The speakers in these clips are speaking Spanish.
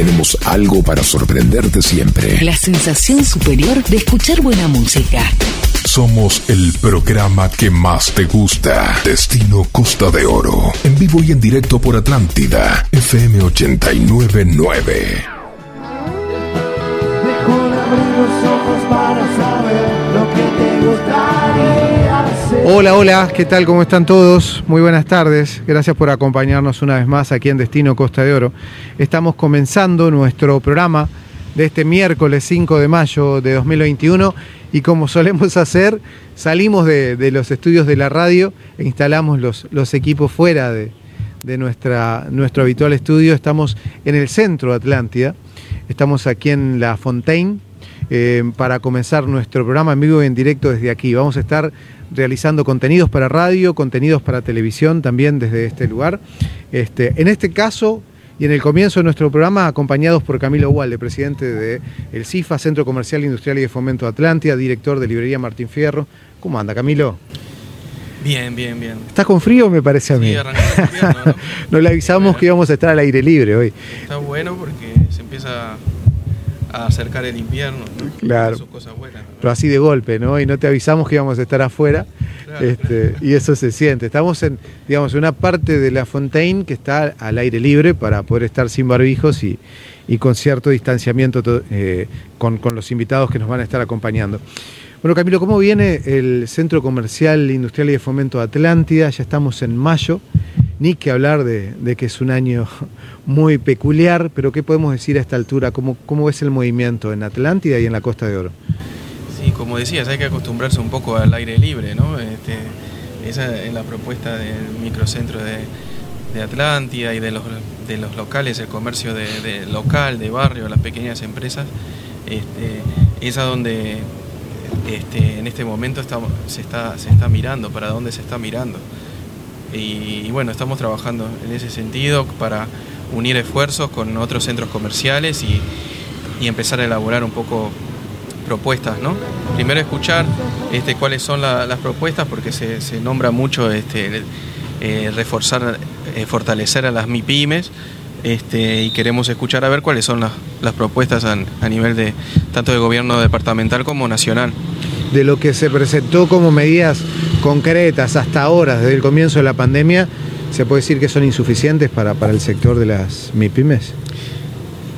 tenemos algo para sorprenderte siempre. La sensación superior de escuchar buena música. Somos el programa que más te gusta. Destino Costa de Oro. En vivo y en directo por Atlántida. FM 899. Hola, hola, ¿qué tal? ¿Cómo están todos? Muy buenas tardes. Gracias por acompañarnos una vez más aquí en Destino Costa de Oro. Estamos comenzando nuestro programa de este miércoles 5 de mayo de 2021 y como solemos hacer, salimos de, los estudios de la radio e instalamos los, equipos fuera de, nuestro habitual estudio. Estamos en el centro de Atlántida, estamos aquí en La Fontaine eh, para comenzar nuestro programa en vivo y en directo desde aquí. Vamos a estar realizando contenidos para radio, contenidos para televisión también desde este lugar. Este, en este caso, y en el comienzo de nuestro programa, acompañados por Camilo Walde, presidente del el CIFA, Centro Comercial, Industrial y de Fomento Atlántida, director de Librería Martín Fierro. ¿Cómo anda, Camilo? Bien, bien, bien. ¿Estás con frío, me parece a mí? Sí, invierno, ¿no? Nos le avisamos que íbamos a estar al aire libre hoy. Está bueno porque se empieza a acercar el invierno. Claro. Pero así de golpe, ¿no? Y no te avisamos que íbamos a estar afuera. este, Y eso se siente. Estamos en, digamos, una parte de la Fontaine que está al aire libre para poder estar sin barbijos y, con cierto distanciamiento eh, con, con los invitados que nos van a estar acompañando. Bueno, Camilo, ¿cómo viene el Centro Comercial, Industrial y de Fomento Atlántida? Ya estamos en mayo ni que hablar de, que es un año muy peculiar, pero ¿qué podemos decir a esta altura? ¿Cómo, ¿Cómo es el movimiento en Atlántida y en la Costa de Oro? Sí, como decías, hay que acostumbrarse un poco al aire libre, ¿no? Este, esa es la propuesta del microcentro de, Atlántida y de los, de los locales, el comercio de, local, de barrio, las pequeñas empresas. Este, es a donde este, en este momento se, está, se está mirando, para dónde se está mirando. Y, bueno, estamos trabajando en ese sentido para unir esfuerzos con otros centros comerciales y, empezar a elaborar un poco propuestas, ¿no? Primero escuchar este, cuáles son las propuestas, porque se, nombra mucho este, eh, reforzar, eh, fortalecer a las MIPIMES, este, y queremos escuchar a ver cuáles son las, las propuestas a, a, nivel de tanto de gobierno departamental como nacional. De lo que se presentó como medidas concretas hasta ahora, desde el comienzo de la pandemia, ¿se puede decir que son insuficientes para, para el sector de las MIPIMES?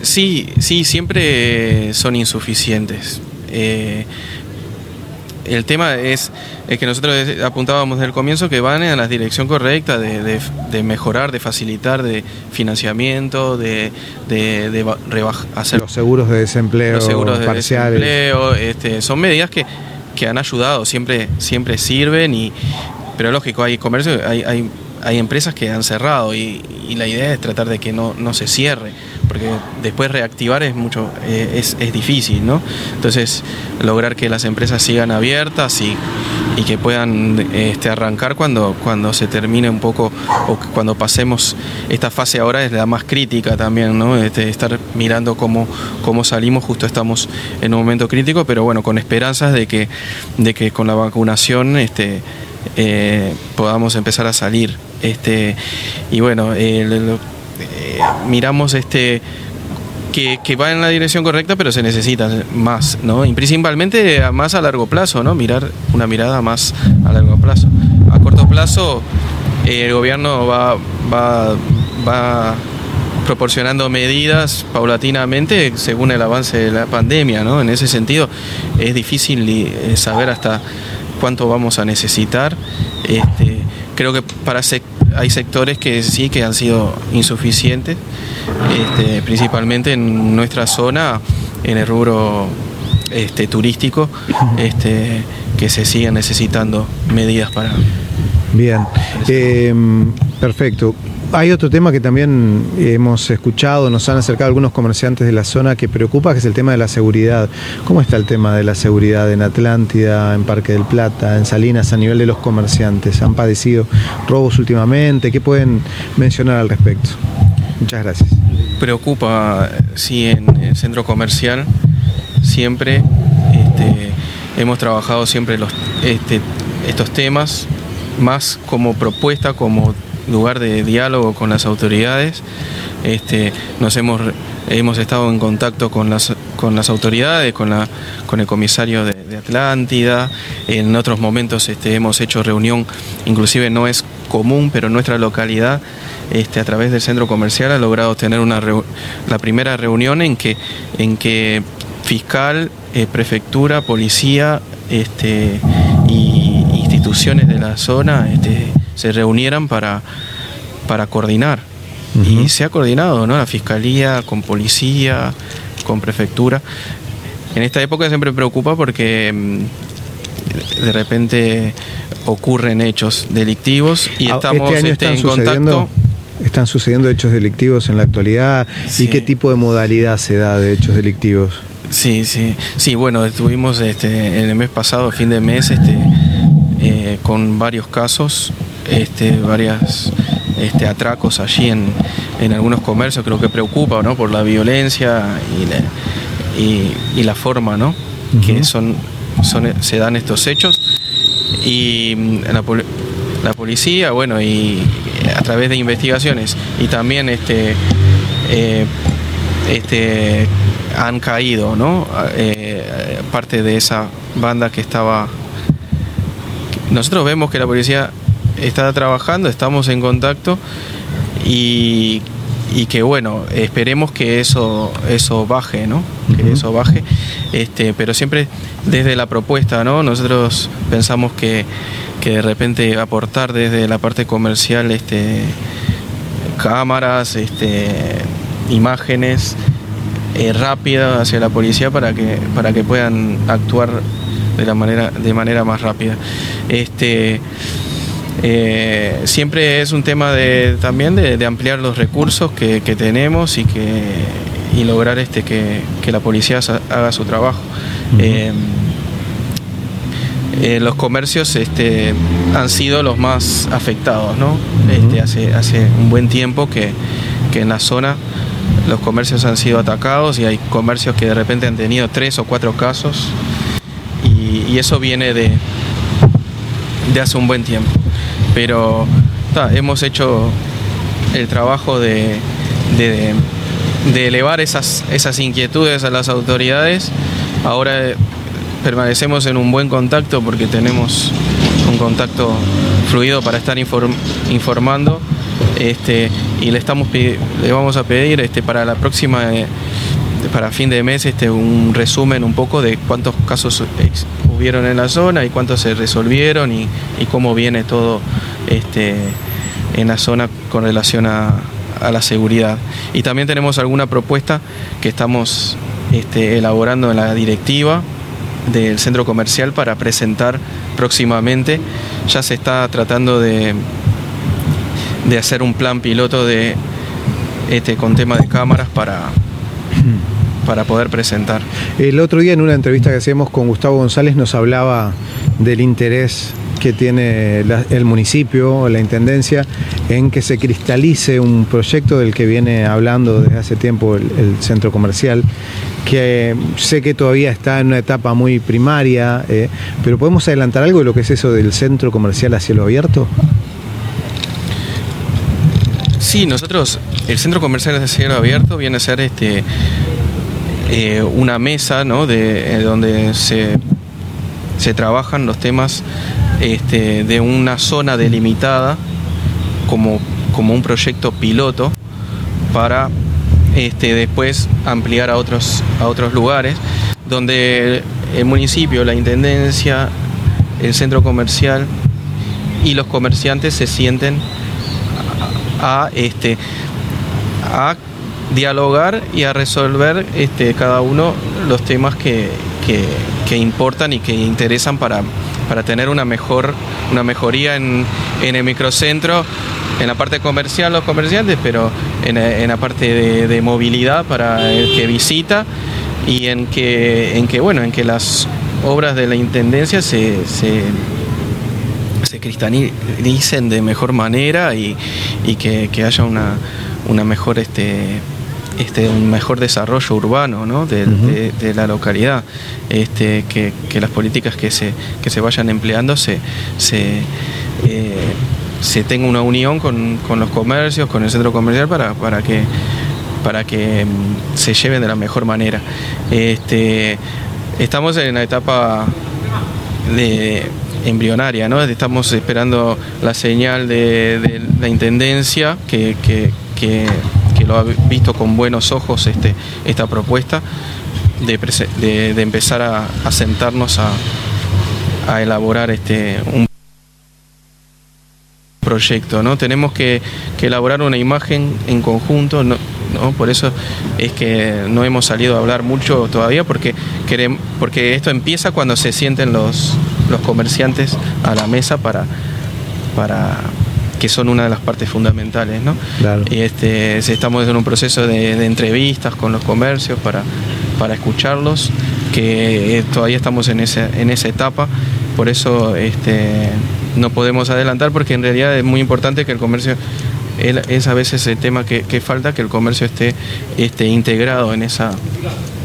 Sí, sí, siempre son insuficientes. Eh, el tema es, que nosotros apuntábamos desde el comienzo que van en la dirección correcta de, mejorar, de facilitar, de financiamiento, de, de, hacer los seguros de desempleo los seguros de Desempleo, este, son medidas que que han ayudado, siempre, siempre sirven, y, pero lógico, hay comercio, hay, hay, hay empresas que han cerrado y, la idea es tratar de que no, no se cierre, porque después reactivar es mucho, eh, es, es, difícil, ¿no? Entonces, lograr que las empresas sigan abiertas y, y que puedan este, arrancar cuando, cuando se termine un poco, o cuando pasemos esta fase ahora es la más crítica también, ¿no? Este, estar mirando cómo, cómo salimos, justo estamos en un momento crítico, pero bueno, con esperanzas de que, de que con la vacunación este, eh, podamos empezar a salir. Este, y bueno, eh, miramos este que, va en la dirección correcta, pero se necesita más, ¿no? Y principalmente más a largo plazo, ¿no? Mirar una mirada más a largo plazo. A corto plazo, eh, el gobierno va, va, va proporcionando medidas paulatinamente según el avance de la pandemia, ¿no? En ese sentido, es difícil eh, saber hasta cuánto vamos a necesitar. Este, creo que para hay sectores que sí que han sido insuficientes, este, principalmente en nuestra zona, en el rubro este, turístico, este, que se siguen necesitando medidas para... Bien, eh, perfecto. Hay otro tema que también hemos escuchado, nos han acercado algunos comerciantes de la zona que preocupa, que es el tema de la seguridad. ¿Cómo está el tema de la seguridad en Atlántida, en Parque del Plata, en Salinas, a nivel de los comerciantes? ¿Han padecido robos últimamente? ¿Qué pueden mencionar al respecto? Muchas gracias. Preocupa, sí, en el centro comercial siempre este, hemos trabajado siempre los, este, estos temas, más como propuesta, como lugar de diálogo con las autoridades. Este, nos hemos hemos estado en contacto con las, con las autoridades, con, la, con el comisario de, Atlántida, en otros momentos este, hemos hecho reunión, inclusive no es común, pero en nuestra localidad, este, a través del centro comercial, ha logrado tener una la primera reunión en que, en que fiscal, eh, prefectura, policía este, y instituciones de la zona este, se reunieran para, para coordinar y se ha coordinado, ¿no? La fiscalía con policía, con prefectura. En esta época siempre preocupa porque mm, de repente ocurren hechos delictivos y ah, estamos este este, en contacto. ¿Están sucediendo hechos delictivos en la actualidad? ¿Y qué tipo de modalidad se da de hechos delictivos? Sí, sí, sí, bueno, estuvimos este, en el mes pasado, fin de mes, este, eh, con varios casos, este, varias este, atracos allí en, en, algunos comercios, creo que preocupa ¿no? por la violencia y la, forma ¿no? que son, son, se dan estos hechos. Y mm, la, la, policía, bueno, y a través de investigaciones y también este, eh, este, han caído ¿no? Eh, parte de esa banda que estaba... Nosotros vemos que la policía está trabajando, estamos en contacto y, que bueno, esperemos que eso, eso baje, ¿no? Que eso baje. Este, pero siempre desde la propuesta, ¿no? Nosotros pensamos que, de repente aportar desde la parte comercial este, cámaras, este, imágenes eh, rápidas hacia la policía para que, para que puedan actuar de la manera, de manera más rápida. Este, eh, siempre es un tema de, también de, ampliar los recursos que, tenemos y, que, y lograr este, que, la policía haga su trabajo. Eh, eh, los comercios este, han sido los más afectados, ¿no? Este, hace, hace un buen tiempo que, en la zona los comercios han sido atacados y hay comercios que de repente han tenido tres o cuatro casos y, eso viene de, de hace un buen tiempo pero hemos hecho el trabajo de, elevar esas, esas inquietudes a las autoridades. Ahora eh, permanecemos en un buen contacto porque tenemos un contacto fluido para estar informando este, y le, estamos, le vamos a pedir este, para la próxima, eh, para fin de mes, este, un resumen un poco de cuántos casos hubieron en la zona y cuántos se resolvieron y, cómo viene todo este, en la zona con relación a, la seguridad. Y también tenemos alguna propuesta que estamos este, elaborando en la directiva del centro comercial para presentar próximamente. Ya se está tratando de, de hacer un plan piloto de, este, con tema de cámaras para, para poder presentar. El otro día en una entrevista que hacíamos con Gustavo González nos hablaba del interés que tiene el municipio, la intendencia, en que se cristalice un proyecto del que viene hablando desde hace tiempo el, centro comercial, que sé que todavía está en una etapa muy primaria, eh, pero ¿podemos adelantar algo de lo que es eso del centro comercial a cielo abierto? Sí, nosotros, el centro comercial a cielo abierto viene a ser este, eh, una mesa ¿no? de, eh, donde se, se trabajan los temas este, de una zona delimitada como, como un proyecto piloto para este, después ampliar a otros, a otros lugares donde el municipio, la intendencia, el centro comercial y los comerciantes se sienten a, este, a dialogar y a resolver este, cada uno los temas que, que importan y que interesan para, para tener una mejor una mejoría en, el microcentro, en la parte comercial los comerciantes, pero en, la parte de, movilidad para el que visita y en que, en que bueno, en que las obras de la intendencia se, se, cristalicen de mejor manera y, que, que, haya una, una mejor este, este, un mejor desarrollo urbano de, la localidad, este, que, las políticas que se, que se vayan empleando se, se, eh, tenga una unión con, los comercios, con el centro comercial para, para, que, para que mm, se lleven de la mejor manera. Este, estamos en la etapa de embrionaria, ¿no? Estamos esperando la señal de, la intendencia que, lo ha visto con buenos ojos este, esta propuesta de, empezar a, sentarnos a, a, elaborar este un proyecto, ¿no? Tenemos que, elaborar una imagen en conjunto, ¿no? Por eso es que no hemos salido a hablar mucho todavía, porque, queremos, porque esto empieza cuando se sienten los, los comerciantes a la mesa para, para que son una de las partes fundamentales, ¿no? Y este, estamos en un proceso de, entrevistas con los comercios para, para escucharlos, que eh, todavía estamos en esa, en esa etapa, por eso este, no podemos adelantar porque en realidad es muy importante que el comercio es a veces el tema que, falta, que el comercio esté, esté integrado en esa,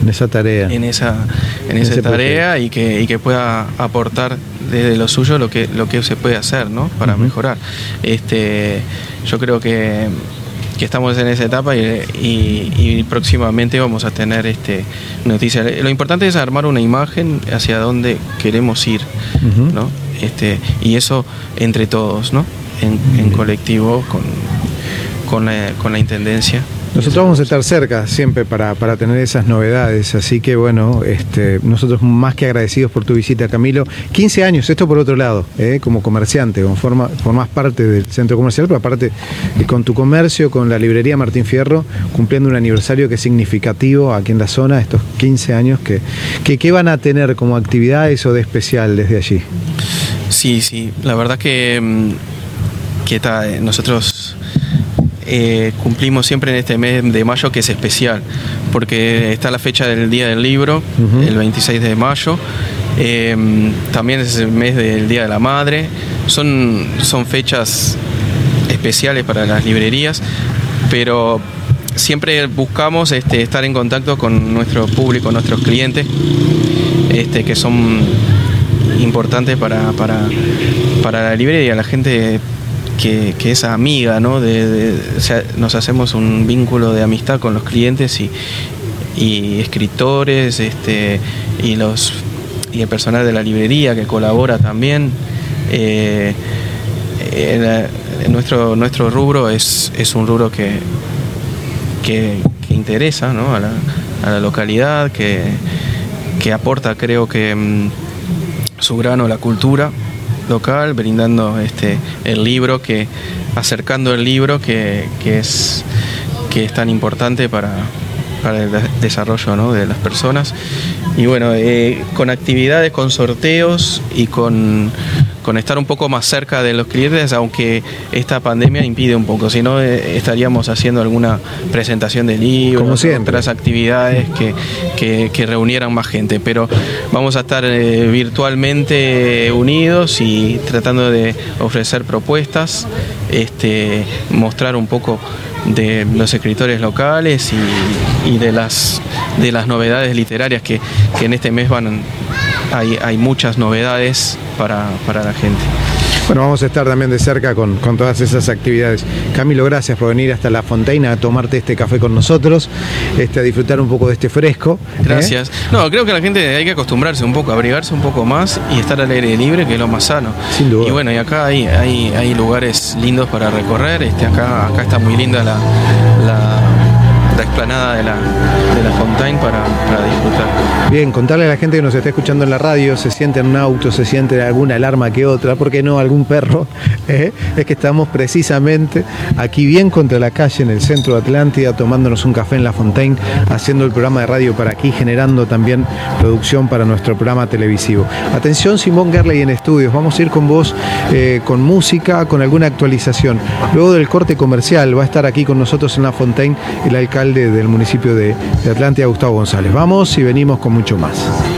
en esa tarea. En esa, en, esa tarea y que, y que pueda aportar desde lo suyo lo que, lo que se puede hacer ¿no? para mejorar. Este, yo creo que, estamos en esa etapa y, próximamente vamos a tener este, noticias. Lo importante es armar una imagen hacia dónde queremos ir. ¿no? Este, y eso entre todos, ¿no? en, colectivo con, con, la, con la Intendencia. Nosotros vamos a estar cerca siempre para, tener esas novedades, así que bueno, este, nosotros más que agradecidos por tu visita, Camilo. 15 años, esto por otro lado, ¿eh? como comerciante, como forma, formas parte del centro comercial, pero aparte eh, con tu comercio, con la librería Martín Fierro, cumpliendo un aniversario que es significativo aquí en la zona, estos 15 años, que, que, van a tener como actividades o de especial desde allí? Sí, sí, la verdad que, mm, que eh, nosotros eh, cumplimos siempre en este mes de mayo que es especial, porque está la fecha del Día del Libro, el 26 de mayo, em, también es el mes del Día de la Madre, son, son fechas especiales para las librerías, pero siempre buscamos este, estar en contacto con nuestro público, nuestros clientes, este, que son importantes para, para, para la librería, la gente que, es amiga, ¿no? De, nos hacemos un vínculo de amistad con los clientes y, escritores este, y, los, y el personal de la librería que colabora también. Eh, nuestro, nuestro rubro es, es un rubro que, que, interesa ¿no? a, la, a, la, localidad, que, que aporta creo que mm, su grano a la cultura local, brindando este, el libro, que, acercando el libro que, es, que es tan importante para, para el desarrollo de las personas. Y bueno, eh, con actividades, con sorteos y con, con, estar un poco más cerca de los clientes, aunque esta pandemia impide un poco, si no eh, estaríamos haciendo alguna presentación de libros, otras actividades que, que, reunieran más gente. Pero vamos a estar eh, virtualmente unidos y tratando de ofrecer propuestas, este, mostrar un poco de los escritores locales y, de, las, de las novedades literarias que, en este mes van, hay, hay muchas novedades para, para la gente. Bueno, vamos a estar también de cerca con, todas esas actividades. Camilo, gracias por venir hasta La Fontaina a tomarte este café con nosotros, este, a disfrutar un poco de este fresco. ¿eh? Gracias. No, creo que la gente hay que acostumbrarse un poco, abrigarse un poco más y estar al aire libre, que es lo más sano. Sin duda. Y bueno, y acá hay, hay, hay lugares lindos para recorrer. Este, acá, acá está muy linda la la explanada de la, de la Fontaine para, disfrutar. Bien, contarle a la gente que nos está escuchando en la radio, se siente en un auto, se siente alguna alarma que otra, ¿por qué no algún perro? ¿Eh? Es que estamos precisamente aquí bien contra la calle en el centro de Atlántida, tomándonos un café en la Fontaine, haciendo el programa de radio para aquí, generando también producción para nuestro programa televisivo. Atención, Simón Gerley en estudios, vamos a ir con vos eh, con música, con alguna actualización. Luego del corte comercial va a estar aquí con nosotros en la Fontaine el alcalde del municipio de, de Atlántida, Gustavo González. Vamos y venimos con mucho más.